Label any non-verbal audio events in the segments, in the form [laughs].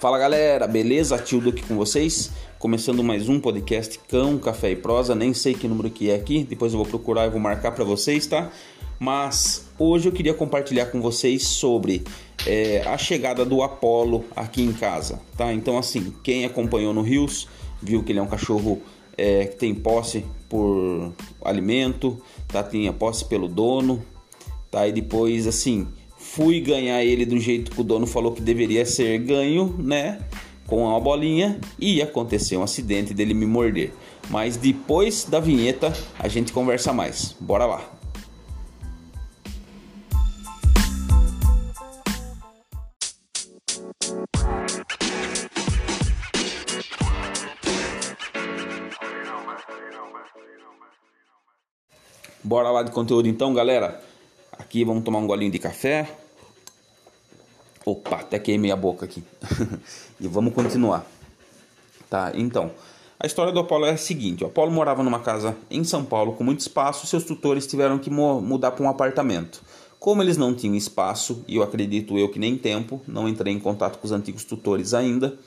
Fala galera, beleza? Tio Duque com vocês? Começando mais um podcast Cão, Café e Prosa. Nem sei que número que é aqui, depois eu vou procurar e vou marcar para vocês, tá? Mas hoje eu queria compartilhar com vocês sobre é, a chegada do Apollo aqui em casa, tá? Então, assim, quem acompanhou no Rios viu que ele é um cachorro é, que tem posse por alimento, tá? Tinha posse pelo dono, tá? E depois, assim, fui ganhar ele do jeito que o dono falou que deveria ser ganho, né? Com uma bolinha e aconteceu um acidente dele me morder. Mas depois da vinheta a gente conversa mais. Bora lá. Bora lá de conteúdo então, galera. Aqui vamos tomar um golinho de café. Opa, até queimei a boca aqui. [laughs] e vamos continuar. Tá, então. A história do Apolo é a seguinte: o Apolo morava numa casa em São Paulo com muito espaço, seus tutores tiveram que mudar para um apartamento. Como eles não tinham espaço, e eu acredito eu que nem tempo, não entrei em contato com os antigos tutores ainda,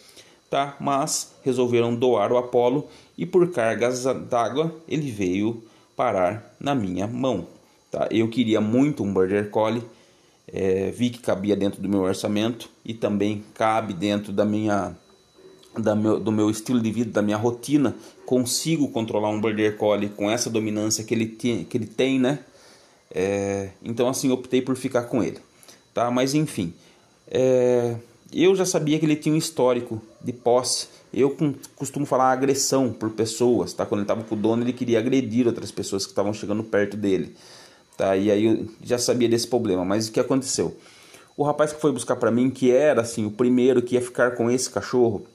tá? Mas resolveram doar o Apolo e por cargas d'água ele veio parar na minha mão. Tá? Eu queria muito um Border Collie, é, vi que cabia dentro do meu orçamento e também cabe dentro da minha, da meu, do meu estilo de vida, da minha rotina. Consigo controlar um Border Collie com essa dominância que ele, tem, que ele tem, né? É, então assim optei por ficar com ele, tá? Mas enfim, é, eu já sabia que ele tinha um histórico de posse. Eu costumo falar agressão por pessoas, tá? Quando ele estava com o dono, ele queria agredir outras pessoas que estavam chegando perto dele. Tá? E aí eu já sabia desse problema, mas o que aconteceu? O rapaz que foi buscar para mim, que era assim o primeiro que ia ficar com esse cachorro,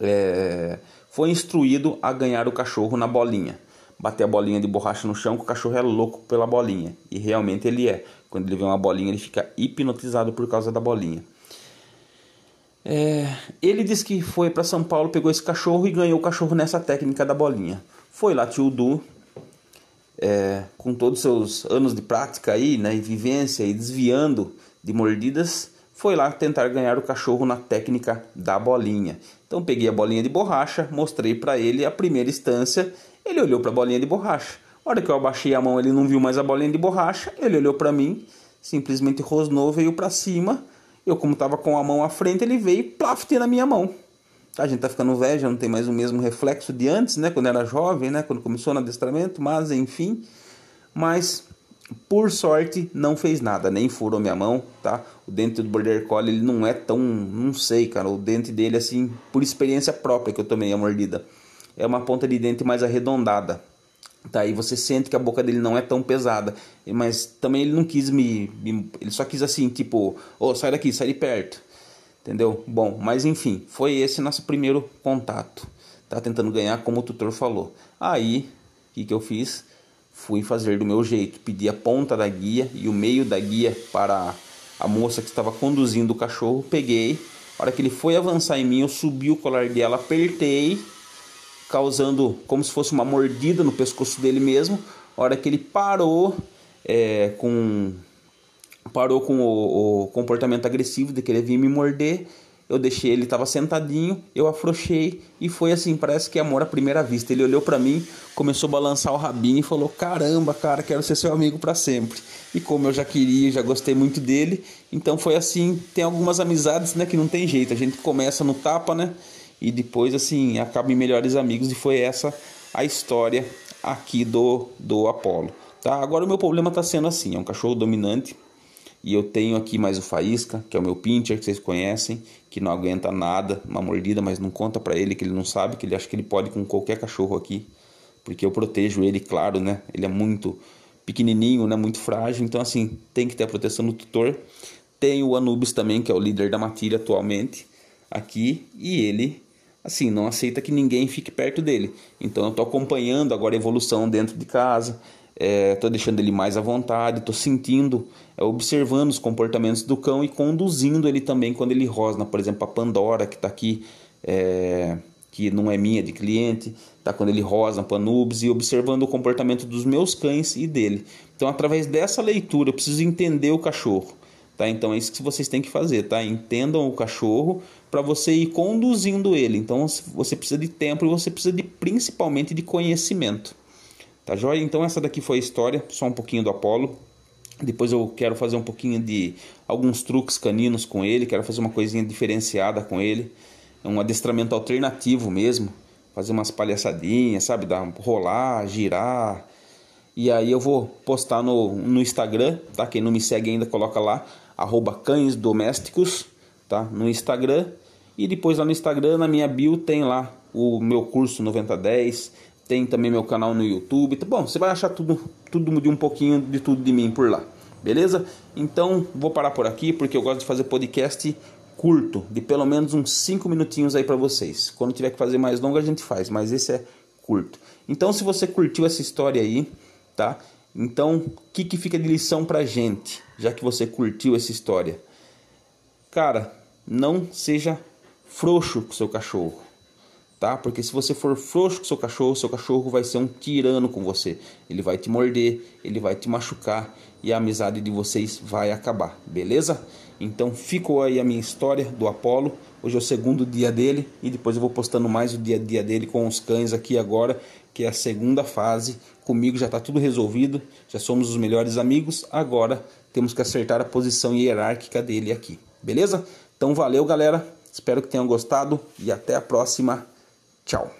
é, foi instruído a ganhar o cachorro na bolinha. Bater a bolinha de borracha no chão, que o cachorro é louco pela bolinha. E realmente ele é. Quando ele vê uma bolinha, ele fica hipnotizado por causa da bolinha. É, ele disse que foi para São Paulo, pegou esse cachorro e ganhou o cachorro nessa técnica da bolinha. Foi lá, tio Du, é, com todos os seus anos de prática aí, né, e vivência e desviando de mordidas, foi lá tentar ganhar o cachorro na técnica da bolinha. Então peguei a bolinha de borracha, mostrei para ele a primeira instância, ele olhou para a bolinha de borracha. A hora que eu abaixei a mão, ele não viu mais a bolinha de borracha, ele olhou para mim, simplesmente rosnou, veio para cima. Eu, como estava com a mão à frente, ele veio e plaf, na minha mão. A gente tá ficando velho, já não tem mais o mesmo reflexo de antes, né? Quando era jovem, né? Quando começou no adestramento, mas enfim. Mas por sorte não fez nada, nem furou minha mão, tá? O dente do Border Collie ele não é tão, não sei, cara, o dente dele assim, por experiência própria que eu tomei a mordida, é uma ponta de dente mais arredondada. Tá, e você sente que a boca dele não é tão pesada, mas também ele não quis me, me ele só quis assim, tipo, ô, oh, sai daqui, sai de perto. Entendeu? Bom, mas enfim, foi esse nosso primeiro contato. Tá tentando ganhar como o tutor falou. Aí, o que, que eu fiz? Fui fazer do meu jeito. Pedi a ponta da guia e o meio da guia para a moça que estava conduzindo o cachorro. Peguei. A hora que ele foi avançar em mim, eu subi o colar dela, apertei, causando como se fosse uma mordida no pescoço dele mesmo. A hora que ele parou é, com parou com o, o, comportamento agressivo de querer vir me morder. Eu deixei ele, estava sentadinho, eu afrouxei e foi assim, parece que é amor à primeira vista. Ele olhou para mim, começou a balançar o rabinho e falou: "Caramba, cara, quero ser seu amigo para sempre". E como eu já queria, já gostei muito dele, então foi assim, tem algumas amizades, né, que não tem jeito. A gente começa no tapa, né? E depois assim, acaba em melhores amigos e foi essa a história aqui do do Apolo. Tá? Agora o meu problema está sendo assim, é um cachorro dominante, e eu tenho aqui mais o Faísca, que é o meu pincher que vocês conhecem, que não aguenta nada, uma mordida, mas não conta para ele que ele não sabe, que ele acha que ele pode com qualquer cachorro aqui, porque eu protejo ele, claro, né? Ele é muito pequenininho, né? Muito frágil, então assim, tem que ter a proteção do tutor. Tem o Anubis também, que é o líder da matilha atualmente aqui, e ele assim, não aceita que ninguém fique perto dele. Então eu estou acompanhando agora a evolução dentro de casa, estou é, deixando ele mais à vontade, estou sentindo, é, observando os comportamentos do cão e conduzindo ele também quando ele rosna, por exemplo, a Pandora que está aqui, é, que não é minha, de cliente, tá quando ele rosna para Nubes e observando o comportamento dos meus cães e dele. Então, através dessa leitura, eu preciso entender o cachorro. Tá? Então é isso que vocês têm que fazer, tá? Entendam o cachorro para você ir conduzindo ele. Então você precisa de tempo e você precisa de principalmente de conhecimento. Tá joia? Então essa daqui foi a história, só um pouquinho do Apolo. Depois eu quero fazer um pouquinho de alguns truques caninos com ele, quero fazer uma coisinha diferenciada com ele. É um adestramento alternativo mesmo, fazer umas palhaçadinhas, sabe, dar rolar, girar. E aí eu vou postar no, no Instagram, tá? Quem não me segue ainda coloca lá arroba cães domésticos, tá? No Instagram. E depois lá no Instagram, na minha bio, tem lá o meu curso 9010, tem também meu canal no YouTube. Tá bom, você vai achar tudo, tudo de um pouquinho de tudo de mim por lá. Beleza? Então, vou parar por aqui porque eu gosto de fazer podcast curto, de pelo menos uns 5 minutinhos aí para vocês. Quando tiver que fazer mais longo a gente faz, mas esse é curto. Então, se você curtiu essa história aí, tá? Então, o que, que fica de lição pra gente, já que você curtiu essa história? Cara, não seja frouxo com seu cachorro, tá? Porque se você for frouxo com seu cachorro, seu cachorro vai ser um tirano com você. Ele vai te morder, ele vai te machucar e a amizade de vocês vai acabar, beleza? Então ficou aí a minha história do Apolo. Hoje é o segundo dia dele e depois eu vou postando mais o dia a dia dele com os cães aqui agora, que é a segunda fase. Comigo já está tudo resolvido, já somos os melhores amigos. Agora temos que acertar a posição hierárquica dele aqui, beleza? Então valeu, galera. Espero que tenham gostado e até a próxima. Tchau.